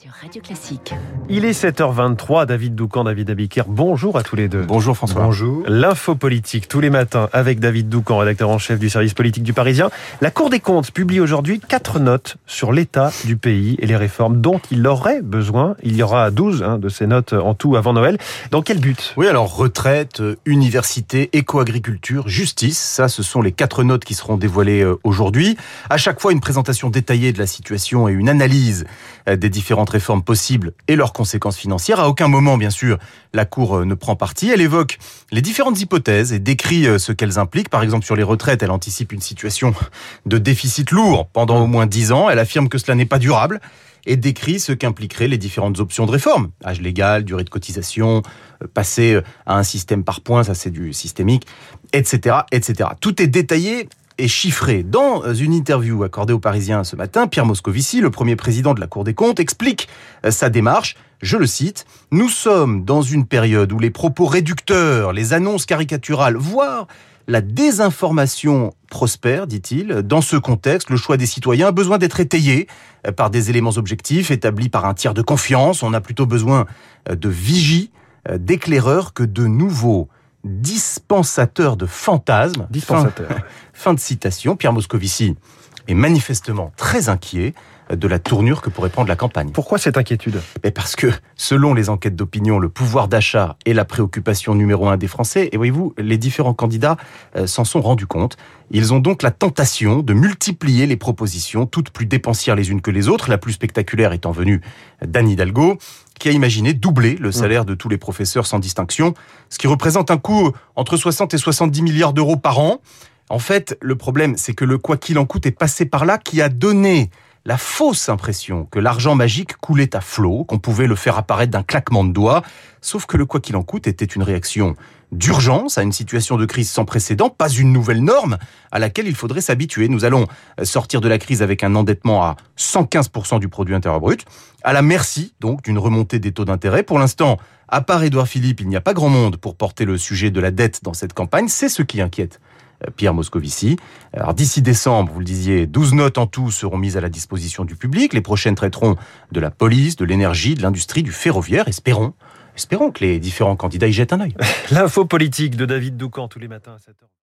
sur Radio Classique. Il est 7h23, David Doucan, David Abiker, bonjour à tous les deux. Bonjour François. Bonjour. L'info politique tous les matins avec David Doucan, rédacteur en chef du service politique du Parisien. La Cour des comptes publie aujourd'hui quatre notes sur l'état du pays et les réformes dont il aurait besoin. Il y aura 12 hein, de ces notes en tout avant Noël. Dans quel but? Oui, alors retraite, université, éco-agriculture, justice, ça ce sont les quatre notes qui seront dévoilées euh, aujourd'hui. À chaque fois une présentation détaillée de la situation et une analyse euh, des différentes réformes possibles et leurs conséquences financières. À aucun moment, bien sûr, la Cour euh, ne prend parti. Elle évoque les différentes hypothèses et décrit euh, ce qu'elles impliquent. Par exemple, sur les retraites, elle anticipe une situation de déficit lourd pendant au moins dix ans. Elle affirme que cela n'est pas durable et décrit ce qu'impliqueraient les différentes options de réforme. Âge légal, durée de cotisation, passer à un système par points, ça c'est du systémique, etc., etc. Tout est détaillé et chiffré. Dans une interview accordée aux Parisiens ce matin, Pierre Moscovici, le premier président de la Cour des comptes, explique euh, sa démarche. Je le cite, Nous sommes dans une période où les propos réducteurs, les annonces caricaturales, voire la désinformation prospère, dit-il. Dans ce contexte, le choix des citoyens a besoin d'être étayé euh, par des éléments objectifs établis par un tiers de confiance. On a plutôt besoin euh, de vigie, d'éclaireurs que de nouveaux dispensateur de fantasmes. Dispensateur. Fin, fin, de citation. Pierre Moscovici est manifestement très inquiet de la tournure que pourrait prendre la campagne. Pourquoi cette inquiétude? Mais Parce que, selon les enquêtes d'opinion, le pouvoir d'achat est la préoccupation numéro un des Français. Et voyez-vous, les différents candidats euh, s'en sont rendus compte. Ils ont donc la tentation de multiplier les propositions, toutes plus dépensières les unes que les autres, la plus spectaculaire étant venue d'Anne Hidalgo, qui a imaginé doubler le salaire de tous les professeurs sans distinction, ce qui représente un coût entre 60 et 70 milliards d'euros par an. En fait, le problème, c'est que le quoi qu'il en coûte est passé par là, qui a donné la fausse impression que l'argent magique coulait à flot, qu'on pouvait le faire apparaître d'un claquement de doigts, sauf que le quoi qu'il en coûte était une réaction d'urgence à une situation de crise sans précédent, pas une nouvelle norme à laquelle il faudrait s'habituer. Nous allons sortir de la crise avec un endettement à 115% du produit intérieur brut, à la merci donc d'une remontée des taux d'intérêt. Pour l'instant, à part Édouard Philippe, il n'y a pas grand monde pour porter le sujet de la dette dans cette campagne. C'est ce qui inquiète Pierre Moscovici. Alors d'ici décembre, vous le disiez, 12 notes en tout seront mises à la disposition du public. Les prochaines traiteront de la police, de l'énergie, de l'industrie, du ferroviaire. Espérons, espérons que les différents candidats y jettent un œil. L'info politique de David Doucan tous les matins à 7h.